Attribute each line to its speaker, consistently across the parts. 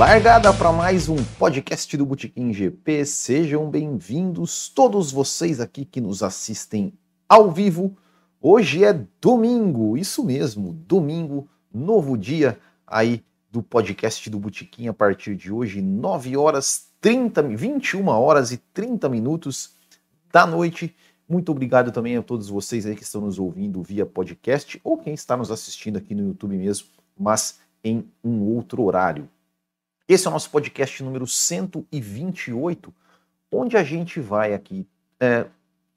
Speaker 1: Largada para mais um podcast do Botequim GP. Sejam bem-vindos todos vocês aqui que nos assistem ao vivo. Hoje é domingo, isso mesmo, domingo, novo dia aí do podcast do Botequim a partir de hoje, 9 horas 30, 21 horas e 30 minutos da noite. Muito obrigado também a todos vocês aí que estão nos ouvindo via podcast ou quem está nos assistindo aqui no YouTube mesmo, mas em um outro horário. Esse é o nosso podcast número 128, onde a gente vai aqui é,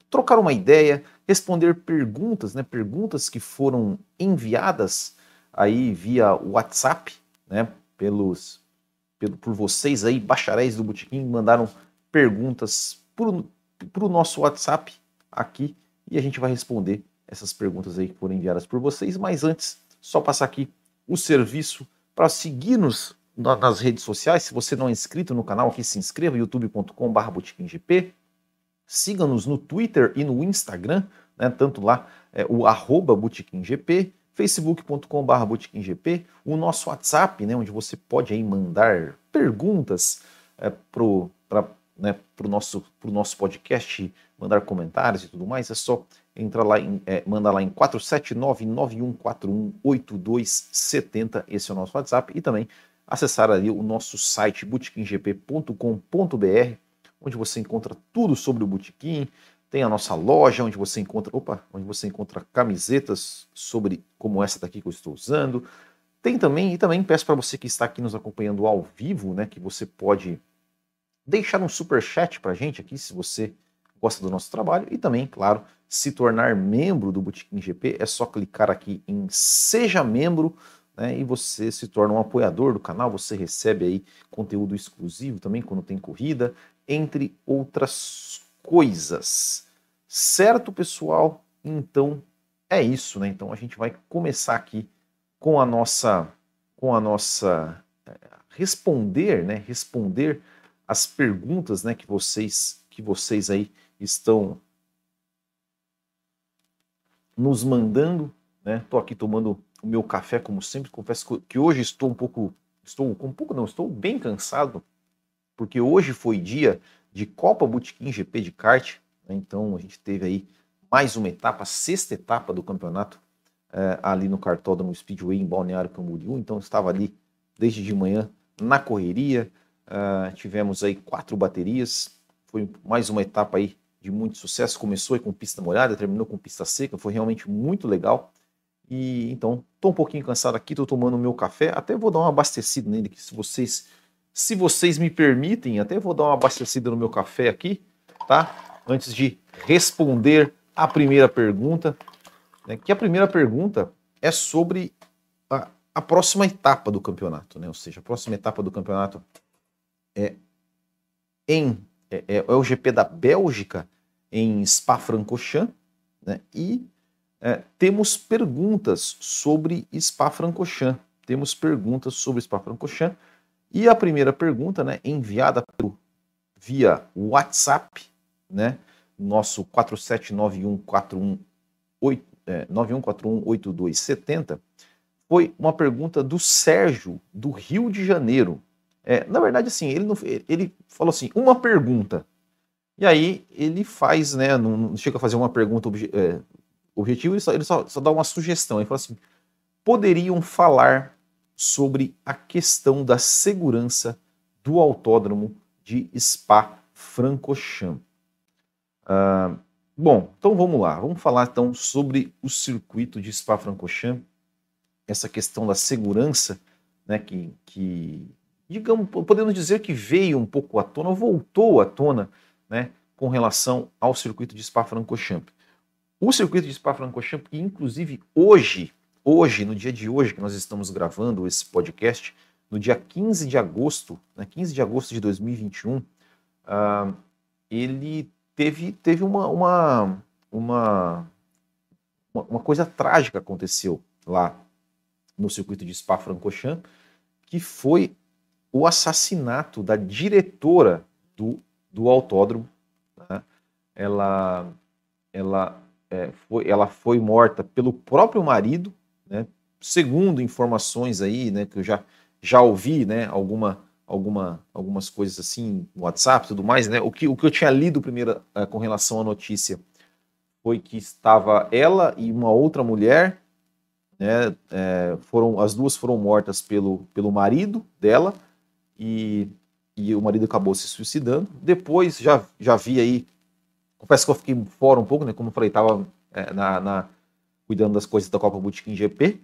Speaker 1: trocar uma ideia, responder perguntas, né, perguntas que foram enviadas aí via WhatsApp, né, pelos, pelo, por vocês aí, bacharéis do Botequim, mandaram perguntas para o nosso WhatsApp aqui e a gente vai responder essas perguntas aí que foram enviadas por vocês. Mas antes, só passar aqui o serviço para seguir-nos nas redes sociais. Se você não é inscrito no canal, aqui se inscreva, youtube.com.br botequimgp. Siga-nos no Twitter e no Instagram, né, tanto lá é, o arroba botequimgp, facebook.com.br o nosso WhatsApp, né, onde você pode aí mandar perguntas é, para né, o nosso, pro nosso podcast, mandar comentários e tudo mais, é só entrar lá, em, é, manda lá em 479-9141-8270, esse é o nosso WhatsApp, e também acessar ali o nosso site botequimgp.com.br, onde você encontra tudo sobre o Botequim, tem a nossa loja onde você encontra, opa, onde você encontra camisetas sobre como essa daqui que eu estou usando. Tem também e também peço para você que está aqui nos acompanhando ao vivo, né, que você pode deixar um super chat para gente aqui se você gosta do nosso trabalho e também, claro, se tornar membro do Botequim GP é só clicar aqui em seja membro né, e você se torna um apoiador do canal, você recebe aí conteúdo exclusivo também quando tem corrida, entre outras coisas. Certo, pessoal? Então é isso, né? Então a gente vai começar aqui com a nossa com a nossa é, responder, né? Responder as perguntas, né, que vocês que vocês aí estão nos mandando, né? Tô aqui tomando o meu café como sempre. Confesso que hoje estou um pouco, estou um pouco não, estou bem cansado, porque hoje foi dia de Copa Botequim GP de kart. Né? Então a gente teve aí mais uma etapa, sexta etapa do campeonato é, ali no Cartódromo Speedway em Balneário Camboriú. Então estava ali desde de manhã na correria. Uh, tivemos aí quatro baterias. Foi mais uma etapa aí de muito sucesso. Começou com pista molhada, terminou com pista seca. Foi realmente muito legal. E então, tô um pouquinho cansado aqui, tô tomando meu café, até vou dar uma abastecida nele, que se vocês se vocês me permitem, até vou dar uma abastecida no meu café aqui, tá? Antes de responder a primeira pergunta, né? Que a primeira pergunta é sobre a, a próxima etapa do campeonato, né? Ou seja, a próxima etapa do campeonato é em é, é, é o GP da Bélgica em Spa-Francorchamps, né? E é, temos perguntas sobre Spa-Francorchamps. Temos perguntas sobre Spa-Francorchamps. E a primeira pergunta, né, enviada pelo, via WhatsApp, né, nosso 4791418270, é, foi uma pergunta do Sérgio, do Rio de Janeiro. É, na verdade, assim, ele, não, ele falou assim, uma pergunta. E aí ele faz, né, não, não chega a fazer uma pergunta é, o objetivo ele só, ele só, só dá uma sugestão. Ele fala assim: poderiam falar sobre a questão da segurança do autódromo de Spa-Francorchamps. Uh, bom, então vamos lá. Vamos falar então sobre o circuito de Spa-Francorchamps, essa questão da segurança, né, que, que, digamos, podemos dizer que veio um pouco à tona, voltou à tona, né, com relação ao circuito de Spa-Francorchamps. O circuito de Spa-Francorchamps, inclusive hoje, hoje, no dia de hoje que nós estamos gravando esse podcast, no dia 15 de agosto, né, 15 de agosto de 2021, uh, ele teve, teve uma, uma, uma, uma coisa trágica aconteceu lá no circuito de Spa-Francorchamps, que foi o assassinato da diretora do, do autódromo. Né? Ela, ela é, foi, ela foi morta pelo próprio marido, né? segundo informações aí, né, que eu já, já ouvi, né, alguma, alguma, algumas coisas assim no WhatsApp tudo mais, né? O que, o que eu tinha lido primeiro é, com relação à notícia foi que estava ela e uma outra mulher, né? É, foram, as duas foram mortas pelo, pelo marido dela e, e o marido acabou se suicidando. Depois já, já vi aí, confesso que eu fiquei fora um pouco, né? Como eu falei, estava é, na, na, cuidando das coisas da Copa Bootkin GP.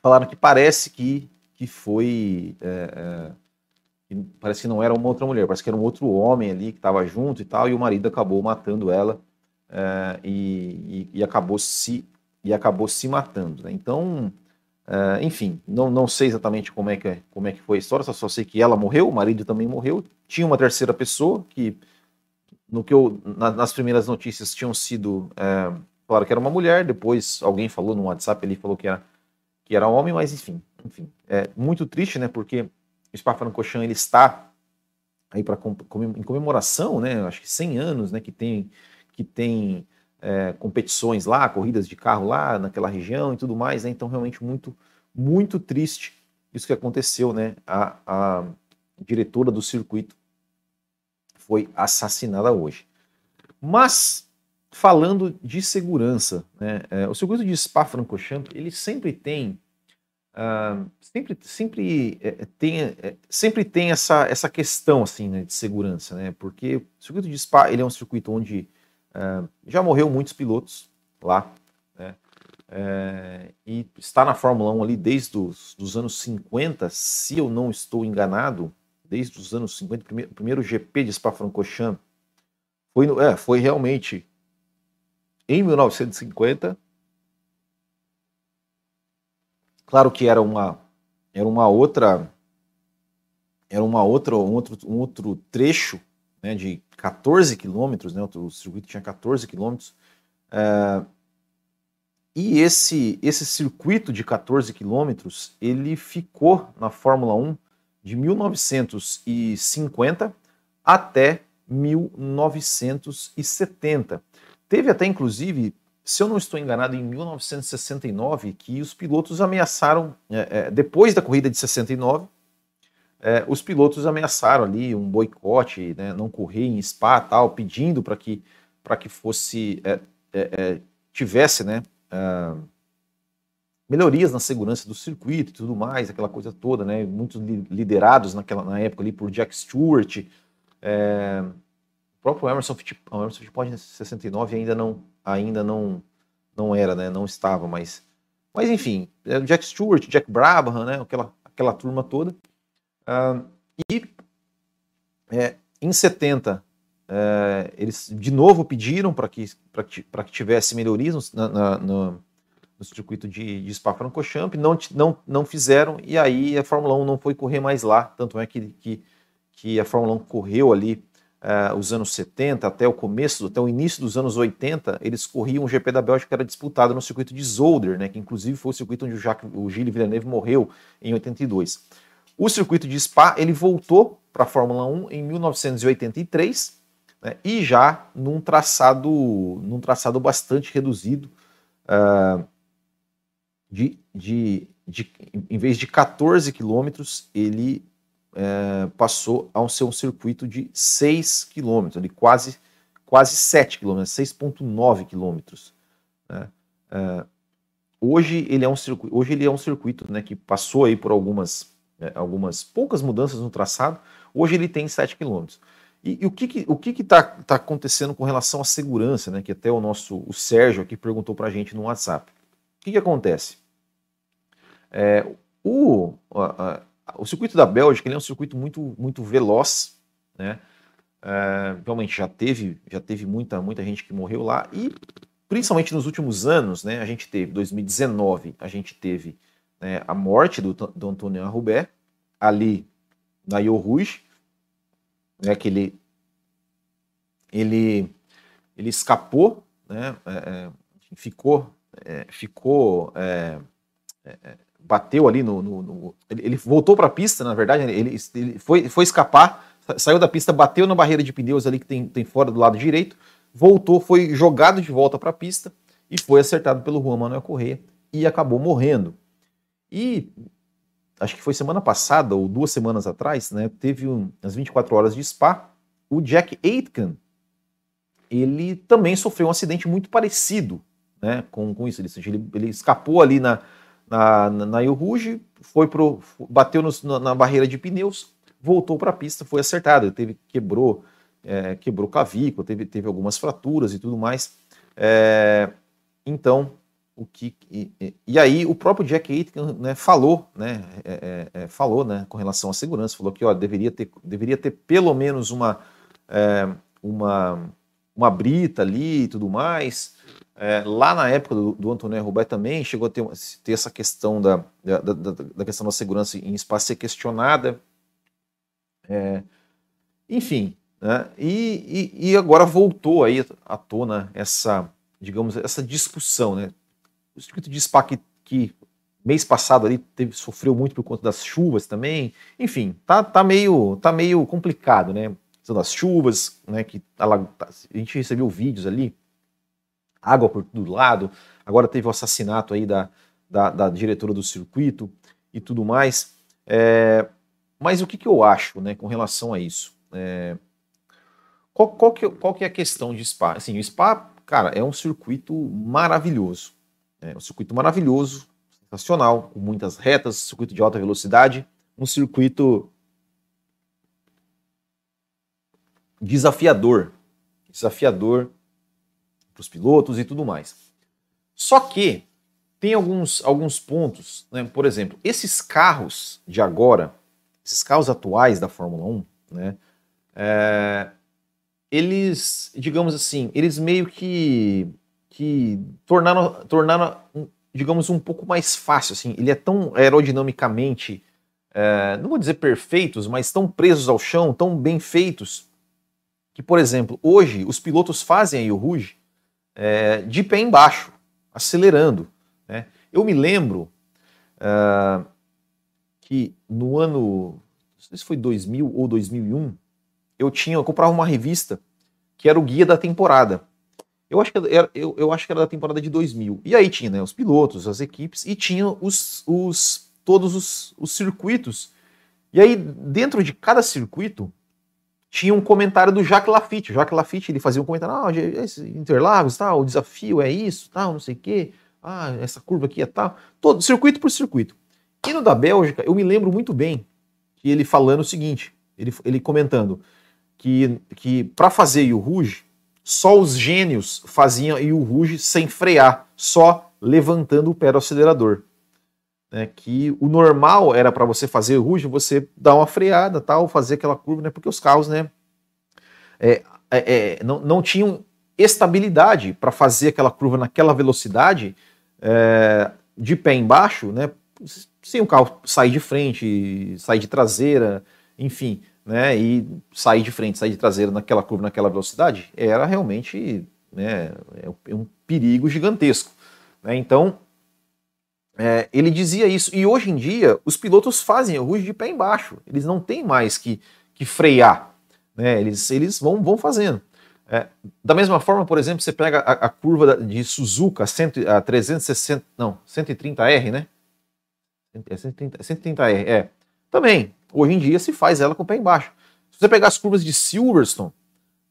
Speaker 1: Falaram que parece que que foi. É, é, parece que não era uma outra mulher, parece que era um outro homem ali que estava junto e tal, e o marido acabou matando ela é, e, e, e, acabou se e acabou se matando. Né? Então, é, enfim, não, não sei exatamente como é que é, como é que foi a história, só sei que ela morreu, o marido também morreu. Tinha uma terceira pessoa que no que eu na, nas primeiras notícias tinham sido é, falaram que era uma mulher, depois alguém falou no WhatsApp ele falou que era que era homem, mas enfim, enfim, é muito triste, né? Porque o Spa-Francorchamps ele está aí para em comemoração, né? Acho que 100 anos, né? Que tem que tem é, competições lá, corridas de carro lá naquela região e tudo mais, né? Então realmente muito muito triste isso que aconteceu, né? A, a diretora do circuito foi assassinada hoje. Mas falando de segurança, né? É, o circuito de Spa-Francorchamps ele sempre tem Uh, sempre sempre é, tem é, sempre tem essa, essa questão assim né, de segurança né porque o circuito de Spa ele é um circuito onde uh, já morreu muitos pilotos lá né, é, e está na Fórmula 1 ali desde os dos anos 50 se eu não estou enganado desde os anos 50 primeiro, primeiro GP de Spa-Francorchamps foi no, é, foi realmente em 1950 Claro que era uma era uma outra era uma outra um outro, um outro trecho né, de 14 quilômetros, né, o circuito tinha 14 quilômetros, é, e esse, esse circuito de 14 quilômetros, ele ficou na Fórmula 1 de 1950 até 1970. Teve até, inclusive, se eu não estou enganado, em 1969, que os pilotos ameaçaram, é, é, depois da corrida de 69, é, os pilotos ameaçaram ali um boicote, né, não correr em Spa tal, pedindo para que, que fosse, é, é, é, tivesse né, melhorias na segurança do circuito e tudo mais, aquela coisa toda, né, muitos liderados naquela, na época ali por Jack Stewart, o próprio Emerson Fittipaldi, Emerson Fittipaldi em 69 ainda não ainda não não era, né? Não estava, mas mas enfim, é Jack Stewart, Jack Brabham, né? Aquela aquela turma toda. E é, em 70 é, eles de novo pediram para que que, que tivesse melhorias na, no, no circuito de, de Spa-Francorchamps, não, não, não fizeram, e aí a Fórmula 1 não foi correr mais lá, tanto é que, que, que a Fórmula 1 correu ali uh, os anos 70 até o começo, até o início dos anos 80, eles corriam o GP da Bélgica que era disputado no circuito de Zolder, né, que inclusive foi o circuito onde o, Jacques, o Gilles Villeneuve morreu em 82. O circuito de Spa ele voltou para a Fórmula 1 em 1983 né, e já num traçado, num traçado bastante reduzido, uh, de, de, de, em vez de 14 quilômetros, ele é, passou a ser um circuito de 6 quilômetros, quase, quase 7 quilômetros, 6,9 quilômetros. Né? É, hoje ele é um circuito, hoje ele é um circuito né, que passou aí por algumas, é, algumas poucas mudanças no traçado, hoje ele tem 7 quilômetros. E, e, o que que, o que que tá, tá acontecendo com relação à segurança, né, que até o nosso o Sérgio aqui perguntou para a gente no WhatsApp. O que, que acontece? É, o, a, o circuito da Bélgica ele é um circuito muito, muito veloz, né? É, realmente já teve, já teve muita, muita gente que morreu lá e principalmente nos últimos anos, né? A gente teve 2019, a gente teve né, a morte do, do Antônio Arrubé ali na Rouge, né? Que ele ele ele escapou, né? É, é ficou é, ficou é, é, bateu ali no. no, no ele, ele, voltou para a pista, na verdade, ele, ele foi, foi escapar, saiu da pista, bateu na barreira de pneus ali que tem, tem fora do lado direito, voltou, foi jogado de volta para a pista e foi acertado pelo Juan Manuel Correia e acabou morrendo. E acho que foi semana passada ou duas semanas atrás, né, teve um, as 24 horas de Spa, o Jack Aitken, ele também sofreu um acidente muito parecido né, com, com isso. Ele, ele escapou ali na, na, na, Rouge, foi pro, bateu na barreira de pneus, voltou para a pista, foi acertado, ele teve, quebrou, é, quebrou clavícula, teve, teve algumas fraturas e tudo mais. É, então, o que e, e, aí o próprio Jack Aitken né, falou, né, é, é, é, falou, né, com relação à segurança, falou que ó, deveria ter, deveria ter pelo menos uma é, uma uma brita ali e tudo mais. É, lá na época do, do Antônio Roubaix também chegou a ter, ter essa questão da, da, da, da, questão da segurança em espaço ser questionada. É, enfim, né? e, e, e, agora voltou aí à tona essa, digamos, essa discussão, né? O circuito de Spa que, que mês passado ali teve, sofreu muito por conta das chuvas também. Enfim, tá, tá, meio, tá meio complicado, né? Das chuvas, né? Que a gente recebeu vídeos ali, água por todo lado. Agora teve o assassinato aí da, da, da diretora do circuito e tudo mais. É, mas o que, que eu acho, né, com relação a isso? É, qual, qual, que, qual que é a questão de Spa? Assim, o Spa, cara, é um circuito maravilhoso. É um circuito maravilhoso, sensacional, com muitas retas, circuito de alta velocidade, um circuito desafiador. Desafiador para os pilotos e tudo mais. Só que tem alguns, alguns pontos, né? por exemplo, esses carros de agora, esses carros atuais da Fórmula 1, né? É, eles, digamos assim, eles meio que que tornaram, tornaram, digamos, um pouco mais fácil. Assim. Ele é tão aerodinamicamente, é, não vou dizer perfeitos, mas tão presos ao chão, tão bem feitos, que, por exemplo, hoje os pilotos fazem aí o Ruge é, de pé embaixo, acelerando. Né? Eu me lembro uh, que no ano, não sei se foi 2000 ou 2001, eu tinha, eu comprava uma revista que era o guia da temporada. Eu acho que era, eu, eu acho que era da temporada de 2000. E aí tinha né, os pilotos, as equipes e tinha os, os todos os, os circuitos. E aí dentro de cada circuito tinha um comentário do Jacques Lafitte. O Jacques Lafitte ele fazia um comentário, ah, esse Interlagos, tal, o desafio é isso, tal, não sei o quê. Ah, essa curva aqui é tal. Todo circuito por circuito. E no da Bélgica, eu me lembro muito bem que ele falando o seguinte, ele, ele comentando que, que para fazer o Rouge, só os gênios faziam o Ruge sem frear, só levantando o pé do acelerador. Né, que o normal era para você fazer Ruge, você dar uma freada, tal, fazer aquela curva, né, porque os carros né, é, é, é não, não tinham estabilidade para fazer aquela curva naquela velocidade é, de pé embaixo, né, sem o carro sair de frente, sair de traseira, enfim né, e sair de frente, sair de traseira naquela curva, naquela velocidade, era realmente né, é um perigo gigantesco. Né? Então, é, ele dizia isso. E hoje em dia, os pilotos fazem o ruge de pé embaixo. Eles não têm mais que, que frear. Né? Eles, eles vão, vão fazendo. É, da mesma forma, por exemplo, você pega a, a curva de Suzuka, a, a 360, não, 130R, né? É 130, 130R, é. Também, hoje em dia se faz ela com o pé embaixo. Se você pegar as curvas de Silverstone,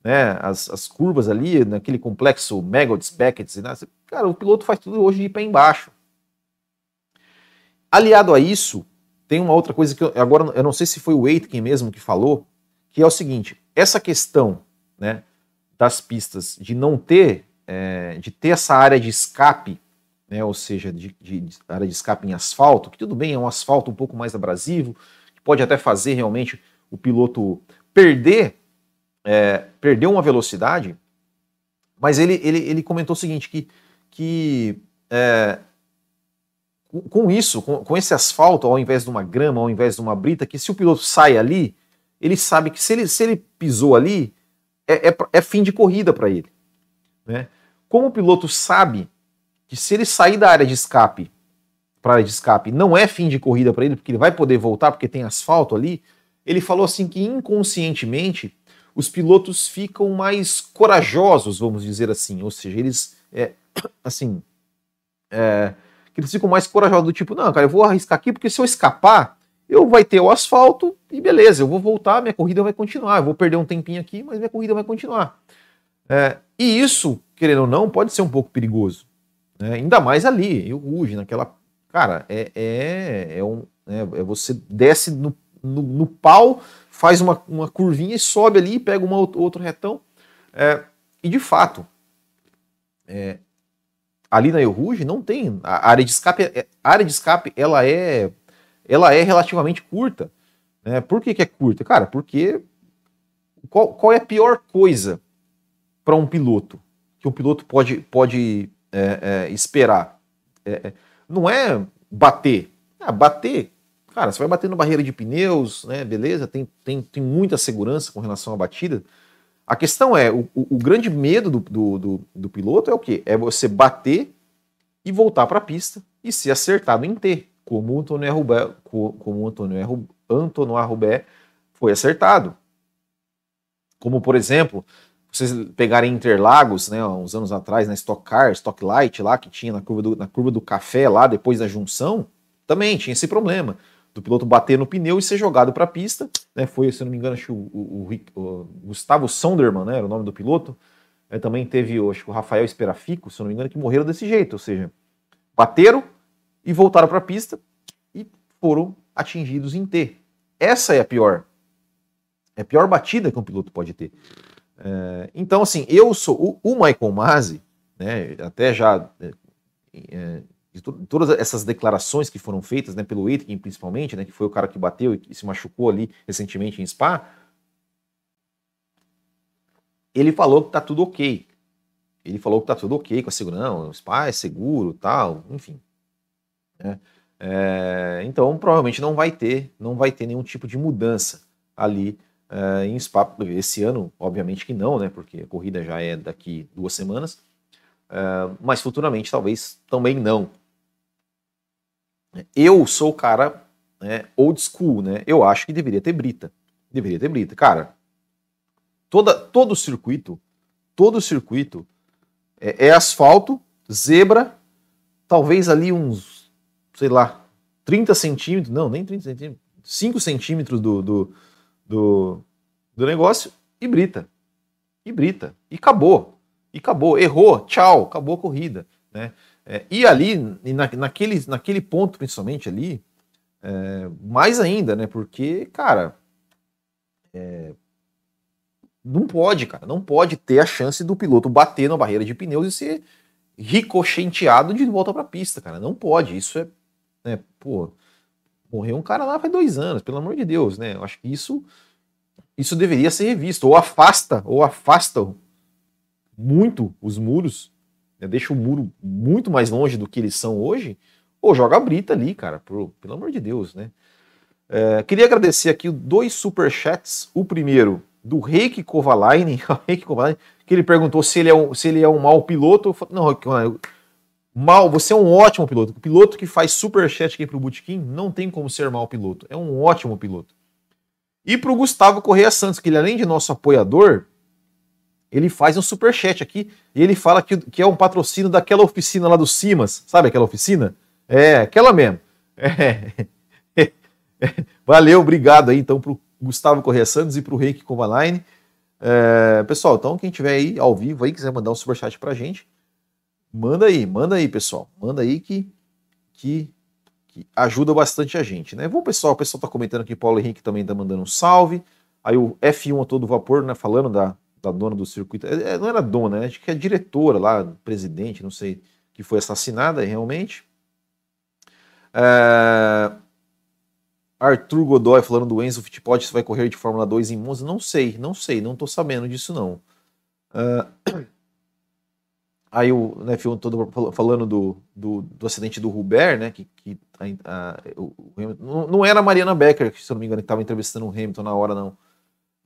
Speaker 1: né, as, as curvas ali, naquele complexo Megalitz, Beckett, né, cara, o piloto faz tudo hoje de pé embaixo. Aliado a isso, tem uma outra coisa que eu, agora eu não sei se foi o Aitken mesmo que falou, que é o seguinte: essa questão né, das pistas de não ter, é, de ter essa área de escape, né, ou seja, de, de, de, área de escape em asfalto, que tudo bem, é um asfalto um pouco mais abrasivo, pode até fazer realmente o piloto perder, é, perder uma velocidade, mas ele, ele, ele comentou o seguinte, que, que é, com isso, com, com, esse asfalto, ao invés de uma grama, ao invés de uma brita, que se o piloto sai ali, ele sabe que se ele, se ele pisou ali, é, é, é fim de corrida para ele. Né? Como o piloto sabe que se ele sair da área de escape para área de escape não é fim de corrida para ele, porque ele vai poder voltar porque tem asfalto ali. Ele falou assim que inconscientemente os pilotos ficam mais corajosos, vamos dizer assim, ou seja, eles é, assim, é, eles ficam mais corajosos do tipo, não, cara, eu vou arriscar aqui porque se eu escapar, eu vai ter o asfalto e beleza, eu vou voltar, minha corrida vai continuar. Eu vou perder um tempinho aqui, mas minha corrida vai continuar. É, e isso, querendo ou não, pode ser um pouco perigoso. Né? Ainda mais ali, em Ruge, naquela. Cara, é, é, é, um, é, é você desce no, no, no, pau, faz uma, uma curvinha e sobe ali, pega uma, outro retão. É, e de fato, é, ali na Ruge não tem. A área de escape, é, a área de escape ela é ela é relativamente curta. Né? Por que, que é curta? Cara, porque qual, qual é a pior coisa para um piloto que um piloto pode, pode é, é, esperar? É, é, não é bater. Ah, bater, cara, você vai bater na barreira de pneus, né? Beleza, tem, tem, tem muita segurança com relação à batida. A questão é, o, o, grande medo do, do, do, do, piloto é o quê? É você bater e voltar para a pista e ser acertado em T como o Antônio Rubé, como Antônio, Antônio Rubé foi acertado. Como, por exemplo, vocês pegarem Interlagos, né, uns anos atrás, na Stock Car, Stock Light lá, que tinha na curva do, na curva do café lá, depois da junção, também tinha esse problema do piloto bater no pneu e ser jogado para a pista. Né, foi, se não me engano, acho o, o, o, Gustavo Sonderman, né, era o nome do piloto. É, também teve, acho o Rafael Esperafico, se não me engano, que morreram desse jeito, ou seja, bateram, e voltaram para a pista e foram atingidos em T. Essa é a pior. É a pior batida que um piloto pode ter. É, então, assim, eu sou. O, o Michael Masi, né, até já. É, de todas essas declarações que foram feitas né, pelo Aitken, principalmente, né, que foi o cara que bateu e se machucou ali recentemente em Spa, ele falou que tá tudo ok. Ele falou que tá tudo ok com a segurança, não, o Spa é seguro, tal, enfim. Né? É, então provavelmente não vai ter, não vai ter nenhum tipo de mudança ali é, em Spa esse ano, obviamente que não, né? Porque a corrida já é daqui duas semanas, é, mas futuramente talvez também não. Eu sou o cara né, old school, né? Eu acho que deveria ter brita, deveria ter brita, cara. Toda, todo circuito, todo circuito é, é asfalto, zebra, talvez ali uns sei lá, 30 centímetros, não, nem 30 centímetros, 5 centímetros do, do, do, do negócio e brita. E brita. E acabou. E acabou. Errou, tchau, acabou a corrida. Né? É, e ali, na, naquele, naquele ponto principalmente ali, é, mais ainda, né? Porque, cara, é, não pode, cara, não pode ter a chance do piloto bater na barreira de pneus e ser ricocheteado de volta para a pista, cara. Não pode. Isso é né? Pô, morreu um cara lá faz dois anos, pelo amor de Deus, né? Eu acho que isso, isso deveria ser revisto. Ou afasta, ou afasta muito os muros, né? deixa o muro muito mais longe do que eles são hoje, ou joga a brita ali, cara, pelo amor de Deus, né? É, queria agradecer aqui dois superchats. O primeiro, do Reiki Kovalainen, que ele perguntou se ele é um, se ele é um mau piloto. Não, Mal, você é um ótimo piloto. O piloto que faz superchat aqui pro Butiquim não tem como ser mau piloto. É um ótimo piloto. E pro Gustavo Correia Santos, que ele além de nosso apoiador, ele faz um superchat aqui e ele fala que, que é um patrocínio daquela oficina lá do Simas. Sabe aquela oficina? É, aquela mesmo. É. Valeu, obrigado aí então pro Gustavo Correia Santos e pro Reiki Kovalainen. É, pessoal, então quem tiver aí ao vivo aí, quiser mandar um superchat pra gente, Manda aí, manda aí, pessoal. Manda aí que, que, que ajuda bastante a gente, né? Bom, pessoal, o pessoal tá comentando aqui, Paulo Henrique também tá mandando um salve. Aí o F1 a todo vapor, né, falando da, da dona do circuito. É, é não era dona, né? Acho que é diretora lá, presidente, não sei, que foi assassinada realmente. É... Arthur Godoy falando do Enzo Fittipaldi se vai correr de Fórmula 2 em Monza. Não sei, não sei, não tô sabendo disso não. Uh... Aí o né, todo falando do, do, do, acidente do Rubert, né? Que, que a, a, o, não, não era a Mariana Becker, se eu não me engano, que estava entrevistando o Hamilton na hora, não.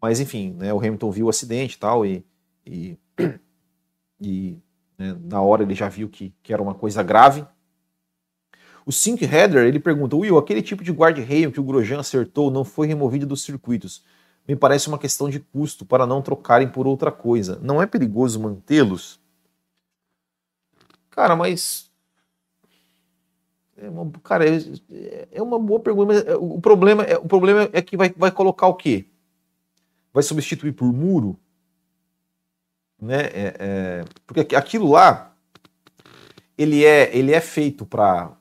Speaker 1: Mas enfim, né, o Hamilton viu o acidente e tal, e, e, e né, na hora ele já viu que, que era uma coisa grave. O Sink Header, ele pergunta, Will, aquele tipo de guard-rail que o Grosjean acertou não foi removido dos circuitos. Me parece uma questão de custo para não trocarem por outra coisa. Não é perigoso mantê-los? Cara, mas É uma, cara, é, é uma boa pergunta, mas é, o problema é, o problema é que vai, vai colocar o quê? Vai substituir por muro? Né? É, é, porque aquilo lá ele é, ele é feito para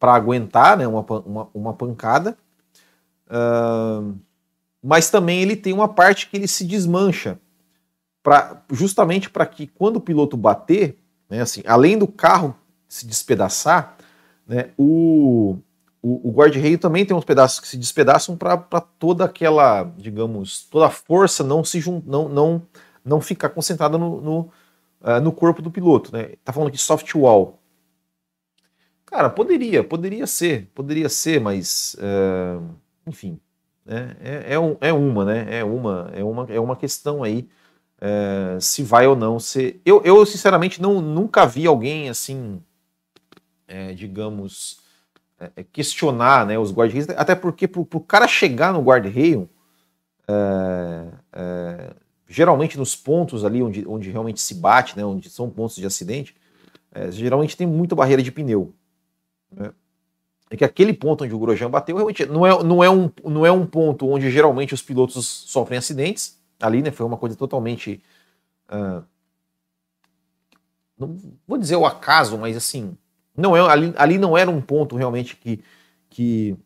Speaker 1: aguentar né, uma, uma, uma pancada, uh, mas também ele tem uma parte que ele se desmancha, pra, justamente para que quando o piloto bater, né, assim, além do carro se despedaçar, né, o, o, o guarda-reio também tem uns pedaços que se despedaçam para toda aquela, digamos, toda a força não se jun, não, não, não ficar concentrada no, no, uh, no corpo do piloto. Né? Tá falando aqui soft wall. Cara, poderia, poderia ser, poderia ser, mas uh, enfim, né? é, é, é, uma, né? É uma, é uma, é uma questão aí uh, se vai ou não ser. Eu, eu sinceramente não, nunca vi alguém assim é, digamos, questionar né, os guarda-reios, até porque para o cara chegar no guarda-reio, é, é, geralmente nos pontos ali onde, onde realmente se bate, né, onde são pontos de acidente, é, geralmente tem muita barreira de pneu. Né? É que aquele ponto onde o Grosjean bateu realmente não é, não, é um, não é um ponto onde geralmente os pilotos sofrem acidentes. Ali né, foi uma coisa totalmente. Uh, não vou dizer o acaso, mas assim, não é, ali, ali não era um ponto realmente que, que,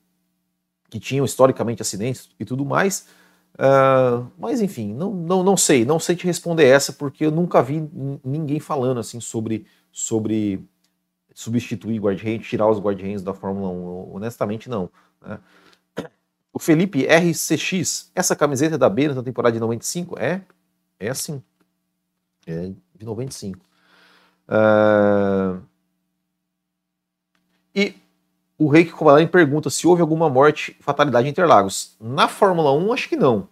Speaker 1: que tinham historicamente acidentes e tudo mais. Uh, mas enfim, não, não, não sei, não sei te responder essa, porque eu nunca vi ninguém falando assim sobre, sobre substituir guarda-reio, tirar os guarda-reios da Fórmula 1. Honestamente, não. Né? O Felipe RCX, essa camiseta é da B na temporada de 95? É, é assim. É de 95. Uh, o Reiki Kovalainen pergunta se houve alguma morte, fatalidade em Interlagos. Na Fórmula 1, acho que não.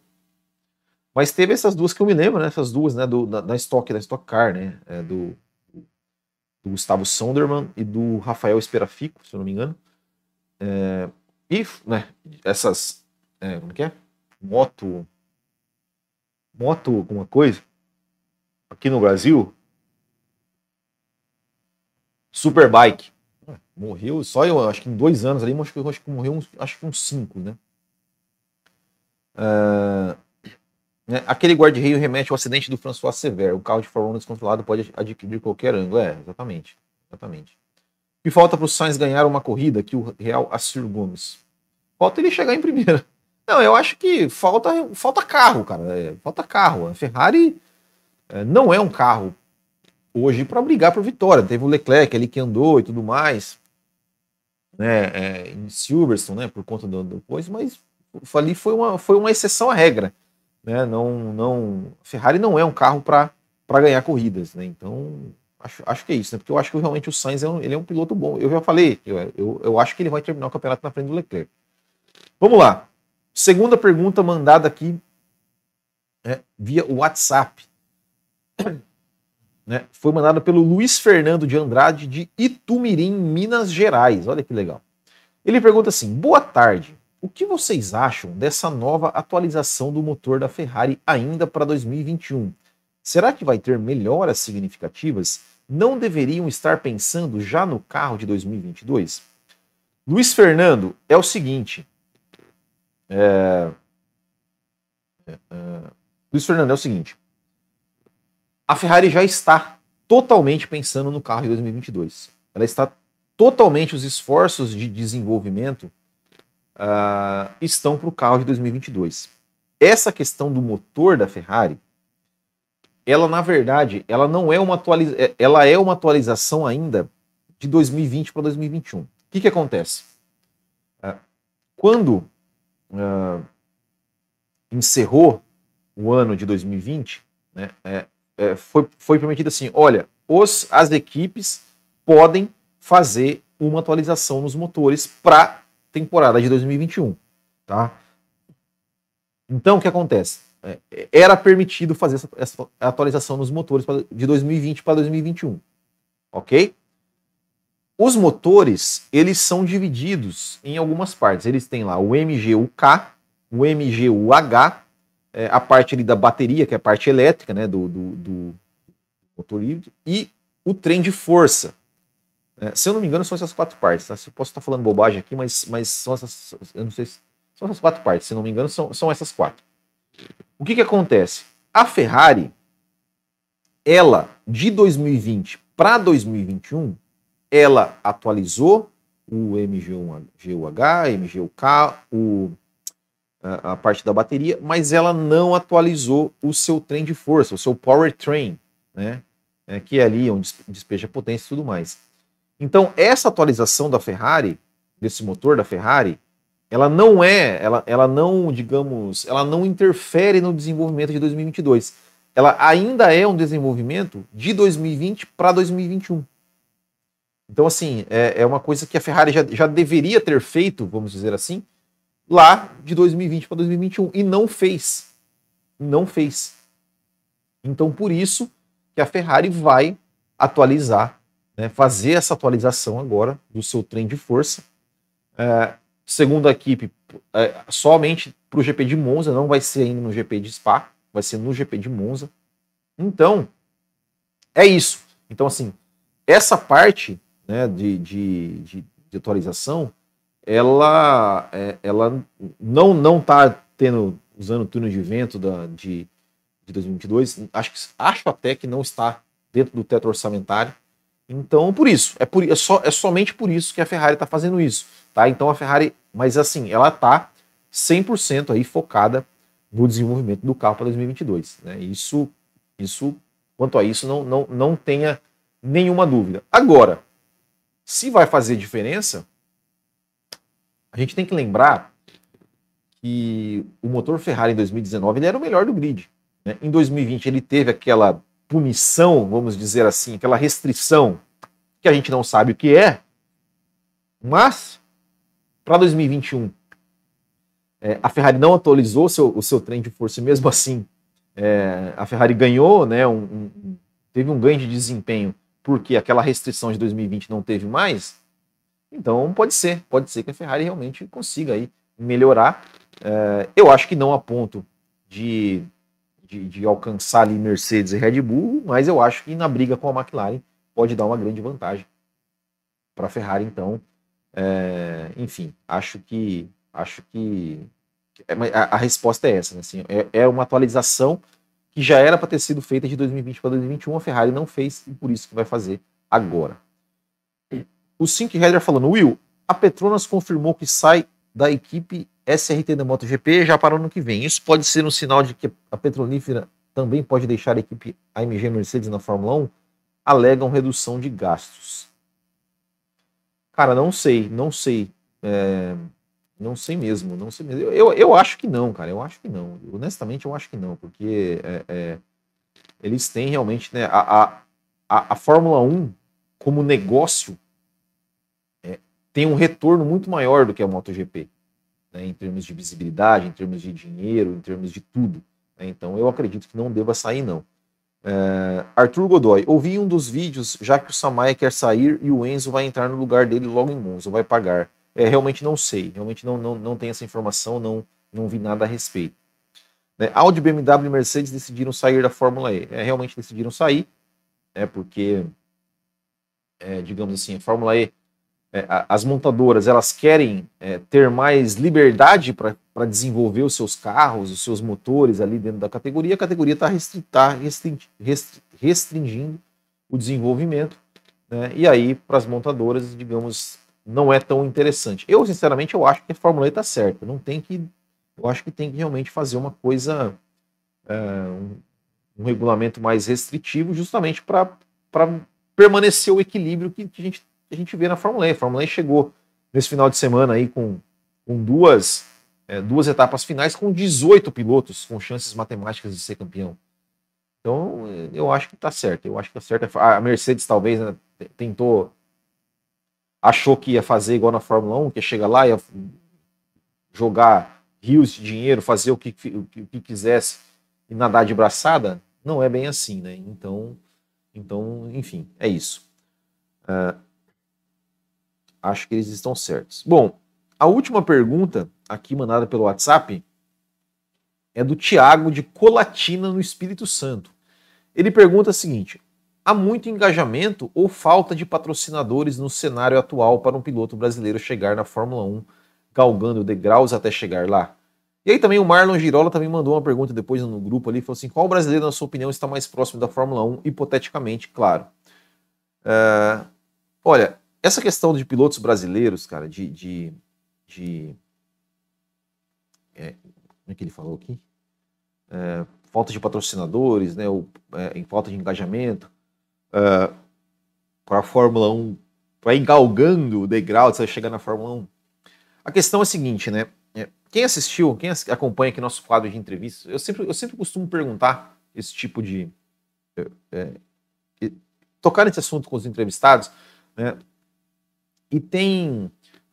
Speaker 1: Mas teve essas duas que eu me lembro, né? Essas duas, né? Do, da, da Stock, da Stock Car, né? É, do, do, Gustavo Sonderman e do Rafael Esperafico, se eu não me engano. É, e, né? Essas. É, como que é? Moto. Moto, alguma coisa. Aqui no Brasil. Superbike Morreu só eu, acho que em dois anos ali, acho que, acho que morreu uns, acho que uns cinco, né? Uh, né? Aquele guarda-reio remete ao acidente do François Sever. O carro de Fórmula 1 descontrolado pode adquirir qualquer ângulo. É, exatamente. Exatamente. E falta para o Sainz ganhar uma corrida que o Real Assir Gomes. Falta ele chegar em primeira. Não, eu acho que falta, falta carro, cara. É, falta carro. A Ferrari é, não é um carro hoje para brigar por vitória. Teve o Leclerc ali que andou e tudo mais né, é, em Silverstone, né, por conta do, do coisa, mas ali foi uma, foi uma exceção à regra. Né, não, não, Ferrari não é um carro para ganhar corridas, né, então acho, acho que é isso, né, porque eu acho que realmente o Sainz é um, ele é um piloto bom. Eu já falei, eu, eu, eu acho que ele vai terminar o campeonato na frente do Leclerc. Vamos lá. Segunda pergunta mandada aqui é, via WhatsApp. Né, foi mandada pelo Luiz Fernando de Andrade de Itumirim, Minas Gerais. Olha que legal. Ele pergunta assim: Boa tarde. O que vocês acham dessa nova atualização do motor da Ferrari ainda para 2021? Será que vai ter melhoras significativas? Não deveriam estar pensando já no carro de 2022? Luiz Fernando, é o seguinte. É, é, é Luiz Fernando, é o seguinte a Ferrari já está totalmente pensando no carro de 2022. Ela está totalmente os esforços de desenvolvimento uh, estão para o carro de 2022. Essa questão do motor da Ferrari, ela na verdade, ela não é uma atualiza é, ela é uma atualização ainda de 2020 para 2021. O que, que acontece? Uh, quando uh, encerrou o ano de 2020, né, é, é, foi, foi permitido assim: olha, os, as equipes podem fazer uma atualização nos motores para temporada de 2021, tá? Então, o que acontece? É, era permitido fazer essa, essa, atualização nos motores de 2020 para 2021, ok? Os motores, eles são divididos em algumas partes. Eles têm lá o MGUK, o MGUH é, a parte ali da bateria, que é a parte elétrica né, do, do, do motor híbrido, e o trem de força. É, se eu não me engano, são essas quatro partes. Tá? Eu posso estar falando bobagem aqui, mas, mas são essas. Eu não sei se, são essas quatro partes. Se não me engano, são, são essas quatro. O que, que acontece? A Ferrari, ela, de 2020 para 2021, ela atualizou o MGU-H, MGU-K, o, a, parte da bateria, mas ela não atualizou o seu trem de força, o seu powertrain, né? É, que é ali onde despeja potência e tudo mais. Então, essa atualização da Ferrari, desse motor da Ferrari, ela não é, ela, ela não, digamos, ela não interfere no desenvolvimento de 2022. Ela ainda é um desenvolvimento de 2020 para 2021. Então, assim, é, é, uma coisa que a Ferrari já, já deveria ter feito, vamos dizer assim, lá de 2020 para 2021 e não fez. Não fez. Então, por isso que a Ferrari vai atualizar né, fazer essa atualização agora do seu trem de força. É, segundo a equipe, é, somente para o GP de Monza, não vai ser ainda no GP de Spa, vai ser no GP de Monza. Então, é isso. Então, assim, essa parte né, de, de, de, de atualização, ela, é, ela não não está tendo usando o túnel de vento da, de, de 2022. Acho, acho até que não está dentro do teto orçamentário. Então, por isso, é, por, é, só, é somente por isso que a Ferrari está fazendo isso, tá? Então a Ferrari, mas assim, ela está 100% aí focada no desenvolvimento do carro para 2022, né? Isso, isso, quanto a isso, não, não, não tenha nenhuma dúvida. Agora, se vai fazer diferença, a gente tem que lembrar que o motor Ferrari em 2019 ele era o melhor do grid. Né? Em 2020 ele teve aquela punição, vamos dizer assim, aquela restrição que a gente não sabe o que é, mas para 2021 é, a Ferrari não atualizou seu, o seu trem de força, e mesmo assim é, a Ferrari ganhou, né, um, um, teve um ganho de desempenho porque aquela restrição de 2020 não teve mais. Então pode ser, pode ser que a Ferrari realmente consiga aí melhorar. É, eu acho que não a ponto de de, de, alcançar ali Mercedes e Red Bull, mas eu acho que na briga com a McLaren pode dar uma grande vantagem para a Ferrari. Então, é, enfim, acho que acho que é, a, a resposta é essa, né? assim, é, é, uma atualização que já era para ter sido feita de 2020 para 2021, a Ferrari não fez e por isso que vai fazer agora. O Sync Header falando, Will, a Petronas confirmou que sai da equipe SRT da MotoGP já para o ano que vem. Isso pode ser um sinal de que a petrolífera também pode deixar a equipe AMG Mercedes na Fórmula 1? Alegam redução de gastos. Cara, não sei, não sei. É, não sei mesmo, não sei mesmo. Eu, eu, eu, acho que não, cara, eu acho que não. Honestamente, eu acho que não, porque é, é, eles têm realmente, né, a, a, a, a Fórmula 1 como negócio tem um retorno muito maior do que a MotoGP né, em termos de visibilidade, em termos de dinheiro, em termos de tudo. Né, então eu acredito que não deva sair, não. É, Arthur Godoy, ouvi um dos vídeos, já que o Samaya quer sair e o Enzo vai entrar no lugar dele logo em Monza, vai pagar. É, realmente não sei, realmente não, não, não tenho essa informação, não, não vi nada a respeito. Né, Audi, BMW e Mercedes decidiram sair da Fórmula E. É, realmente decidiram sair, é, porque, é, digamos assim, a Fórmula E as montadoras elas querem é, ter mais liberdade para desenvolver os seus carros, os seus motores ali dentro da categoria, a categoria está tá restringindo, o desenvolvimento, né? e aí para as montadoras, digamos, não é tão interessante. Eu, sinceramente, eu acho que a Fórmula E está certa, não tem que, eu acho que tem que realmente fazer uma coisa, é, um, um regulamento mais restritivo, justamente para permanecer o equilíbrio que, que a gente a gente vê na Fórmula E. A Fórmula E chegou nesse final de semana aí com, com duas, é, duas etapas finais com 18 pilotos com chances matemáticas de ser campeão. Então, eu acho que está certo. Eu acho que está certo. A Mercedes talvez né, tentou, achou que ia fazer igual na Fórmula 1, que ia chegar lá, ia jogar rios de dinheiro, fazer o que, o que, o que quisesse e nadar de braçada. Não é bem assim, né? Então, então enfim, é isso. Uh, acho que eles estão certos. Bom, a última pergunta aqui mandada pelo WhatsApp é do Tiago de Colatina no Espírito Santo. Ele pergunta o seguinte: há muito engajamento ou falta de patrocinadores no cenário atual para um piloto brasileiro chegar na Fórmula 1, galgando degraus até chegar lá? E aí também o Marlon Girola também mandou uma pergunta depois no grupo ali, falou assim, qual brasileiro, na sua opinião, está mais próximo da Fórmula 1, hipoteticamente, claro. Uh, olha, essa questão de pilotos brasileiros, cara, de... de, de é, como é que ele falou aqui? É, falta de patrocinadores, né, ou, é, em falta de engajamento, uh, para a Fórmula 1, para ir galgando o degrau de você chegar na Fórmula 1. A questão é a seguinte, né? Quem assistiu, quem acompanha aqui nosso quadro de entrevistas, eu sempre, eu sempre costumo perguntar esse tipo de. É, é, tocar nesse assunto com os entrevistados, né? E tem.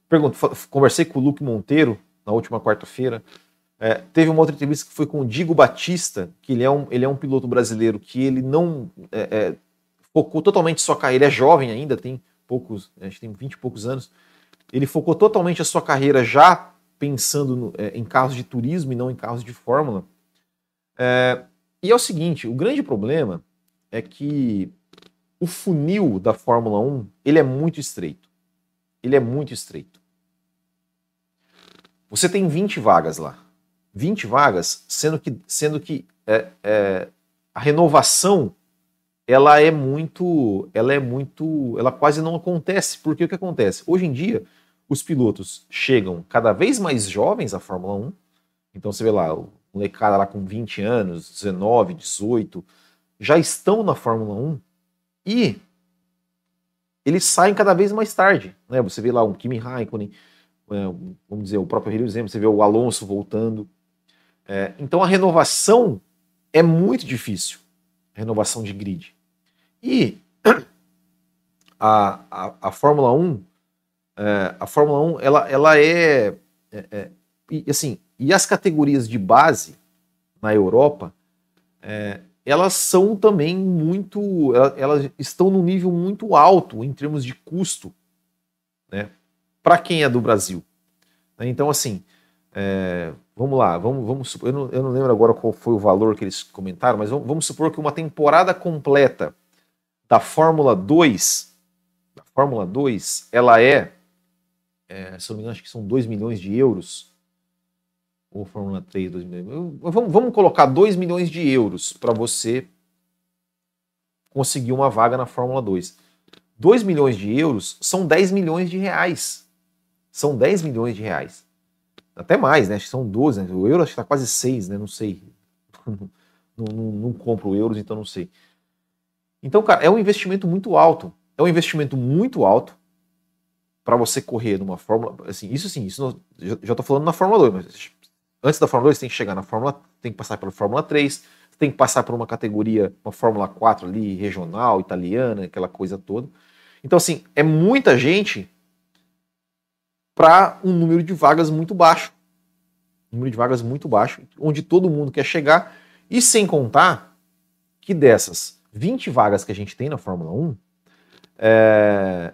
Speaker 1: Pergunto, conversei com o Luke Monteiro na última quarta-feira. É, teve uma outra entrevista que foi com o Digo Batista, que ele é um, ele é um piloto brasileiro que ele não é, é, focou totalmente sua carreira, ele é jovem ainda, tem poucos, a gente tem 20 e poucos anos. Ele focou totalmente a sua carreira já pensando no, é, em carros de turismo e não em carros de Fórmula. É, e é o seguinte, o grande problema é que o funil da Fórmula 1 ele é muito estreito. Ele é muito estreito. Você tem 20 vagas lá. 20 vagas, sendo que, sendo que é, é, a renovação ela é muito, ela é muito, ela quase não acontece. Porque o que acontece? Hoje em dia, os pilotos chegam cada vez mais jovens à Fórmula 1. Então você vê lá, o molecada lá com 20 anos, 19, 18, já estão na Fórmula 1 e eles saem cada vez mais tarde. Né? Você vê lá um Kimi Raikkonen, é, vamos dizer, o próprio Rio exemplo, você vê o Alonso voltando. É, então a renovação é muito difícil, a renovação de grid. E a, a, a Fórmula 1 é, a Fórmula 1 ela, ela é, é, é e, assim e as categorias de base na Europa é, elas são também muito elas, estão num nível muito alto em termos de custo né para quem é do Brasil né? então assim é, vamos lá vamos, vamos supor, eu não, eu não lembro agora qual foi o valor que eles comentaram mas vamos, vamos supor que uma temporada completa da Fórmula 2 da Fórmula 2 ela é é, se não me engano, acho que são 2 milhões de euros. Ou Fórmula 3, 2 milhões. Vamos, vamos colocar 2 milhões de euros para você conseguir uma vaga na Fórmula 2. 2 milhões de euros são 10 milhões de reais. São 10 milhões de reais. Até mais, né? Acho que são 12. Né? O euro acho que está quase 6, né? Não sei. não, não, não compro euros, então não sei. Então, cara, é um investimento muito alto. É um investimento muito alto para você correr numa Fórmula. Assim, isso sim, isso não, já estou falando na Fórmula 2, mas antes da Fórmula 2 tem que chegar na Fórmula, tem que passar pela Fórmula 3, tem que passar por uma categoria, uma Fórmula 4 ali, regional, italiana, aquela coisa toda. Então, assim, é muita gente para um número de vagas muito baixo. Um número de vagas muito baixo, onde todo mundo quer chegar, e sem contar que dessas 20 vagas que a gente tem na Fórmula 1, é,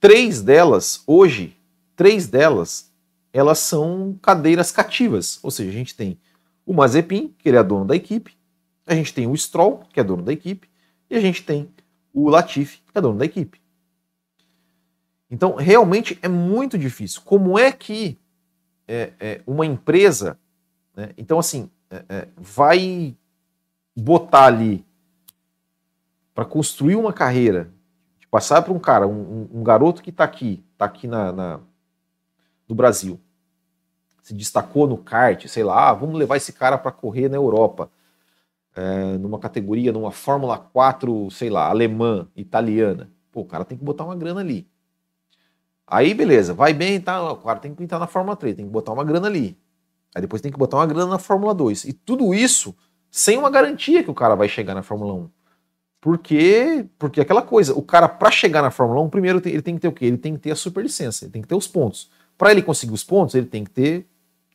Speaker 1: Três delas, hoje, três delas, elas são cadeiras cativas. Ou seja, a gente tem o Mazepin, que ele é dono da equipe, a gente tem o Stroll, que é dono da equipe, e a gente tem o Latifi, que é dono da equipe. Então, realmente é muito difícil. Como é que é, é, uma empresa, né, então assim, é, é vai botar ali para construir uma carreira Passar para um cara, um, um, garoto que está aqui, está aqui na, na, no Brasil, se destacou no kart, sei lá, ah, vamos levar esse cara para correr na Europa, é, numa categoria, numa Fórmula 4, sei lá, alemã, italiana. Pô, o cara tem que botar uma grana ali. Aí, beleza, vai bem, tá, o cara tem que entrar na Fórmula 3, tem que botar uma grana ali. Aí depois tem que botar uma grana na Fórmula 2. E tudo isso sem uma garantia que o cara vai chegar na Fórmula 1. Porque, porque aquela coisa, o cara para chegar na Fórmula 1, primeiro ele tem que ter o quê? Ele tem que ter a superlicença, ele tem que ter os pontos. Para ele conseguir os pontos, ele tem que ter,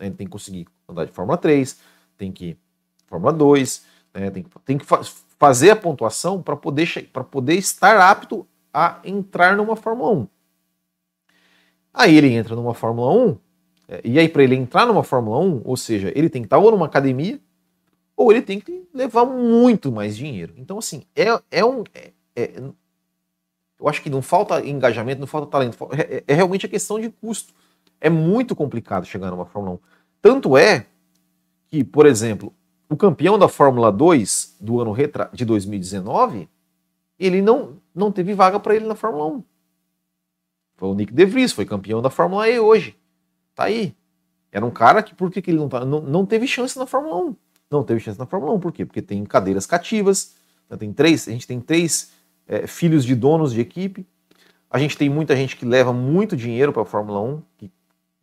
Speaker 1: né, tem que conseguir andar de Fórmula 3, tem que Fórmula 2, né, tem, tem que fa fazer a pontuação para poder, poder estar apto a entrar numa Fórmula 1. Aí ele entra numa Fórmula 1, é, e aí para ele entrar numa Fórmula 1, ou seja, ele tem que estar ou numa academia, ou ele tem que levar muito mais dinheiro. Então, assim, é, é um. É, é, eu acho que não falta engajamento, não falta talento, é, é realmente a questão de custo. É muito complicado chegar numa Fórmula 1. Tanto é que, por exemplo, o campeão da Fórmula 2 do ano de 2019, ele não, não teve vaga para ele na Fórmula 1. Foi o Nick De Vries, foi campeão da Fórmula E hoje. Tá aí. Era um cara que, por que, que ele não, tá, não, não teve chance na Fórmula 1? Não teve chance na Fórmula 1, por quê? Porque tem cadeiras cativas, né? tem três, a gente tem três é, filhos de donos de equipe, a gente tem muita gente que leva muito dinheiro para a Fórmula 1, que,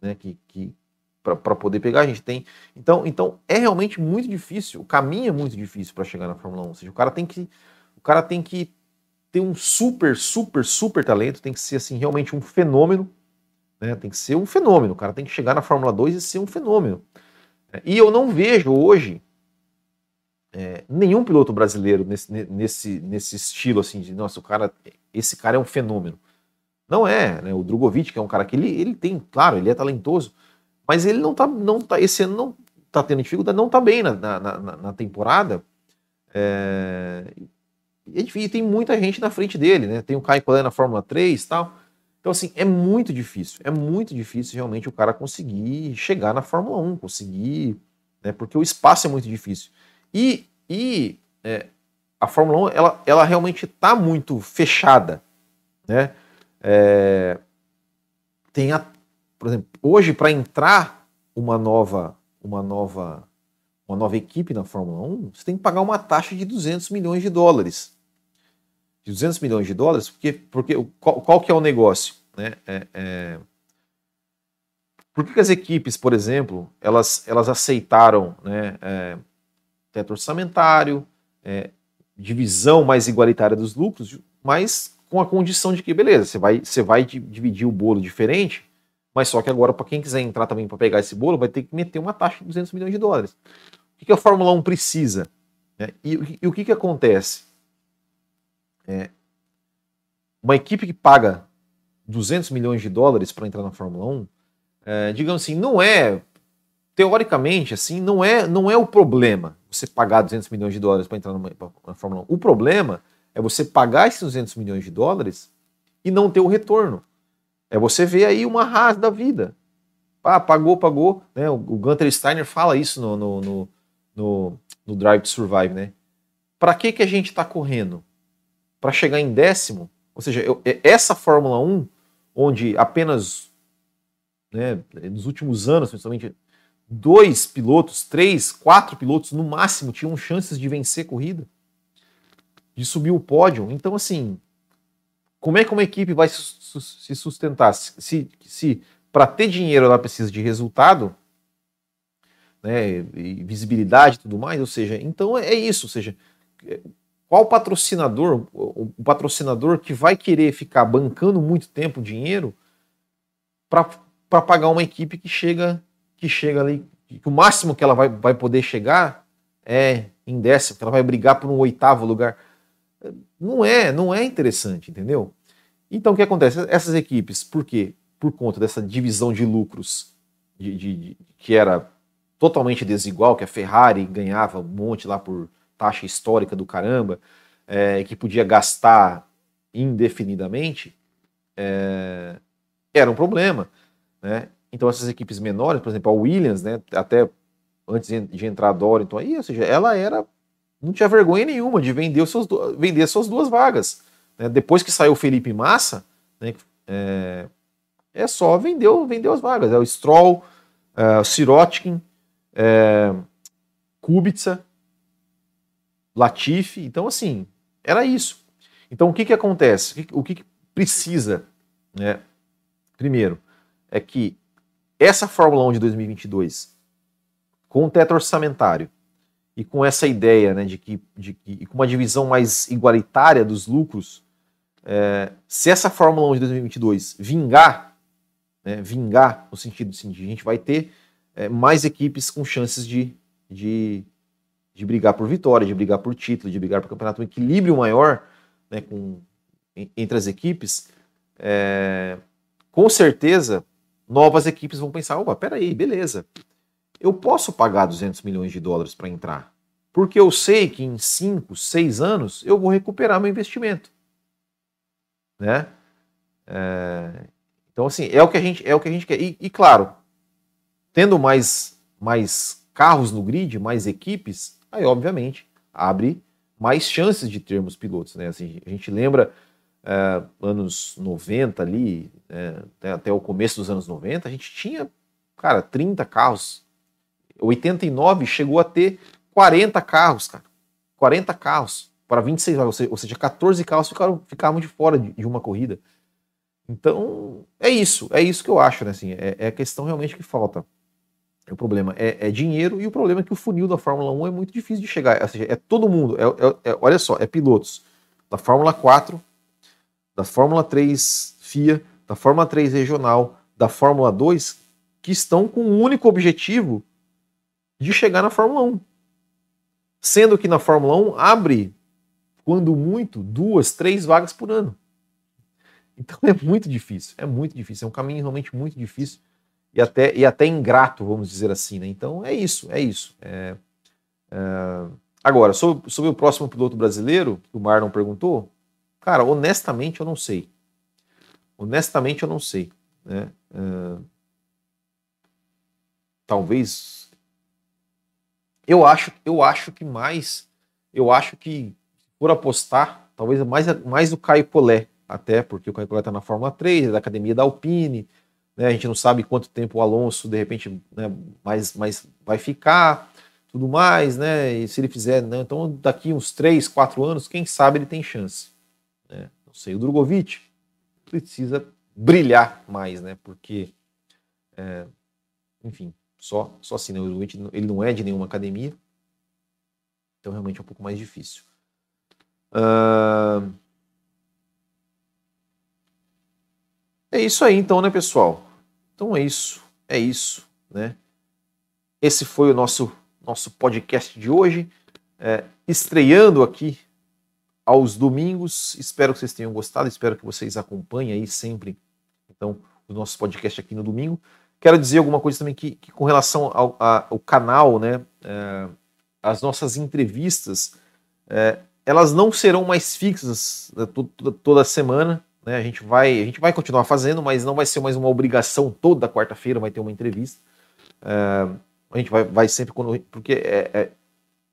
Speaker 1: né, que, que para poder pegar, a gente tem. Então, então é realmente muito difícil, o caminho é muito difícil para chegar na Fórmula 1. Ou seja, o cara tem que. O cara tem que ter um super, super, super talento, tem que ser assim, realmente um fenômeno. Né? Tem que ser um fenômeno. O cara tem que chegar na Fórmula 2 e ser um fenômeno. E eu não vejo hoje é, nenhum piloto brasileiro nesse, nesse, nesse estilo assim de nossa, o cara, esse cara é um fenômeno. Não é, né? O Drogovic, que é um cara que ele, ele tem, claro, ele é talentoso, mas ele não tá, não tá, esse ano não tá tendo dificuldade, não tá bem na, na, na, na temporada. É, e tem muita gente na frente dele, né? Tem o Caio Collet na Fórmula 3 e tal. Então, assim, é muito difícil, é muito difícil realmente o cara conseguir chegar na Fórmula 1, conseguir, né? Porque o espaço é muito difícil. E, e é, a Fórmula 1, ela, ela realmente está muito fechada, né? É, tem a, por exemplo, hoje para entrar uma nova, uma nova, uma nova equipe na Fórmula 1, você tem que pagar uma taxa de 200 milhões de dólares. De 200 milhões de dólares, porque, porque qual, qual que é o negócio? Né? É, é... Por que, as equipes, por exemplo, elas, elas aceitaram né, é, teto orçamentário, é, divisão mais igualitária dos lucros, mas com a condição de que, beleza, você vai, você vai dividir o bolo diferente, mas só que agora, para quem quiser entrar também para pegar esse bolo, vai ter que meter uma taxa de 200 milhões de dólares. O que, a Fórmula 1 precisa? É, e, e, o que, que acontece? É, uma equipe que paga 200 milhões de dólares para entrar na Fórmula 1, é, digamos assim, não é, teoricamente, assim, não é, não é o problema você pagar 200 milhões de dólares para entrar numa, na Fórmula 1. O problema é você pagar esses 200 milhões de dólares e não ter o retorno. É você ver aí uma Haas da vida. Ah, pagou, pagou. Né? O, o Gunter Steiner fala isso no, no, no, no, no Drive to Survive. Né? Para que, que a gente está correndo? Para chegar em décimo? Ou seja, eu, é, essa Fórmula 1, onde apenas né, nos últimos anos, principalmente, dois pilotos, três, quatro pilotos no máximo tinham chances de vencer corrida, de subir o pódio. Então, assim, como é que uma equipe vai se sustentar? Se, se para ter dinheiro ela precisa de resultado, né, visibilidade e tudo mais, ou seja, então é isso, ou seja, qual patrocinador, o patrocinador que vai querer ficar bancando muito tempo dinheiro para pagar uma equipe que chega que chega ali, que o máximo que ela vai, vai poder chegar é em décimo, que ela vai brigar por um oitavo lugar. Não é, não é interessante, entendeu? Então o que acontece? Essas equipes, por quê? Por conta dessa divisão de lucros de, de, de, que era totalmente desigual, que a Ferrari ganhava um monte lá por taxa histórica do caramba, é, que podia gastar indefinidamente, é, era um problema. Né? Então essas equipes menores, por exemplo, a Williams, né, até antes de entrar a Dorrington aí, ou seja, ela era não tinha vergonha nenhuma de vender, seus, vender suas duas vagas. Né? Depois que saiu o Felipe Massa, né, é, é, só vendeu, vendeu as vagas. É o Stroll, é, o Sirotkin, é, Kubica, Latifi. Então, assim, era isso. Então, o que, que acontece? O que, que precisa? Né? Primeiro, é que essa Fórmula 1 de 2022, com o teto orçamentário e com essa ideia né, de que, de que com uma divisão mais igualitária dos lucros, é, se essa Fórmula 1 de 2022 vingar, né, vingar no sentido assim, de a gente vai ter é, mais equipes com chances de, de, de brigar por vitória, de brigar por título, de brigar por campeonato, um equilíbrio maior né, com, entre as equipes, é, com certeza novas equipes vão pensar: opa, peraí, beleza. Eu posso pagar 200 milhões de dólares para entrar. porque eu sei que em 5, 6 anos eu vou recuperar meu investimento. Né? É, então, assim, é o que a gente, é o que a gente quer. E, e, claro, tendo mais, mais carros no grid, mais equipes, aí, obviamente, abre mais chances de termos pilotos. Né? Assim, a gente lembra é, anos 90 ali, é, até, até o começo dos anos 90, a gente tinha, cara, 30 carros. 89 chegou a ter 40 carros, cara. 40 carros para 26 vagas, ou seja, 14 carros ficaram, ficavam de fora de, de, uma corrida. Então, é isso, é isso que eu acho, né? Assim, é, é a questão realmente que falta. O problema é, é, dinheiro e o problema é que o funil da Fórmula 1 é muito difícil de chegar. Ou seja, é todo mundo, é, é, é olha só, é pilotos da Fórmula 4, da Fórmula 3 FIA, da Fórmula 3 regional, da Fórmula 2, que estão com um único objetivo de chegar na Fórmula 1. Sendo que na Fórmula 1 abre, quando muito, duas, três vagas por ano. Então é muito difícil, é muito difícil, é um caminho realmente muito difícil e até, e até ingrato, vamos dizer assim. Né? Então é isso, é isso. É, é... Agora, sobre, sobre o próximo piloto brasileiro, que o Marlon perguntou, Cara, honestamente eu não sei. Honestamente eu não sei. Né? Uh, talvez. Eu acho, eu acho que mais. Eu acho que, por apostar, talvez mais, mais o Caio Collet, até porque o Caio Collet está na Fórmula 3, é da academia da Alpine. Né? A gente não sabe quanto tempo o Alonso, de repente, né, mais, mais vai ficar tudo mais, né? E se ele fizer, né? então daqui uns 3, 4 anos, quem sabe ele tem chance. Né? Não sei, o Drogovic precisa brilhar mais, né? Porque, é, enfim, só, só assim, né? O ele não é de nenhuma academia, então realmente é um pouco mais difícil. Uh... É isso aí, então, né, pessoal? Então é isso, é isso, né? Esse foi o nosso nosso podcast de hoje, é, estreando aqui aos domingos. Espero que vocês tenham gostado, espero que vocês acompanhem aí sempre então o nosso podcast aqui no domingo. Quero dizer alguma coisa também que, que com relação ao, ao canal, né, é, as nossas entrevistas, é, elas não serão mais fixas né, toda, toda semana. Né, a gente vai a gente vai continuar fazendo, mas não vai ser mais uma obrigação toda quarta-feira vai ter uma entrevista. É, a gente vai, vai sempre quando porque é, é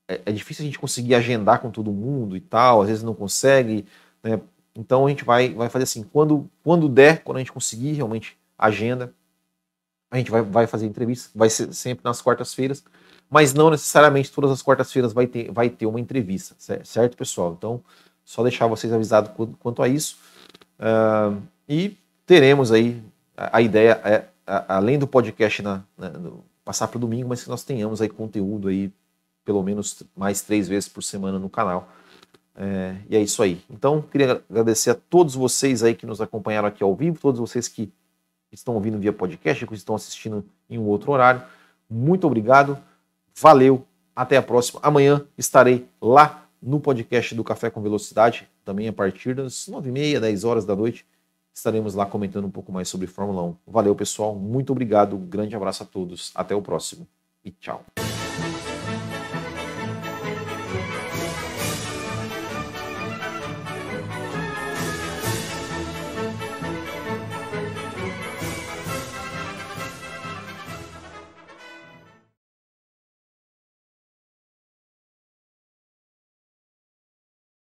Speaker 1: é, é, difícil a gente conseguir agendar com todo mundo e tal, às vezes não consegue, né? Então a gente vai, vai fazer assim, quando, quando der, quando a gente conseguir realmente agenda, a gente vai, vai fazer entrevista, vai ser sempre nas quartas-feiras, mas não necessariamente todas as quartas-feiras vai ter, vai ter uma entrevista, certo, pessoal? Então, só deixar vocês avisados quanto a isso. Uh, e teremos aí, a, a ideia é, a, além do podcast na, na, no, passar para o domingo, mas que nós tenhamos aí conteúdo aí pelo menos mais três vezes por semana no canal. É, e é isso aí. Então, queria agradecer a todos vocês aí que nos acompanharam aqui ao vivo, todos vocês que estão ouvindo via podcast, que estão assistindo em um outro horário. Muito obrigado, valeu, até a próxima. Amanhã estarei lá no podcast do Café com Velocidade, também a partir das 9h30, 10 horas da noite. Estaremos lá comentando um pouco mais sobre Fórmula 1. Valeu, pessoal, muito obrigado, grande abraço a todos, até o próximo e tchau.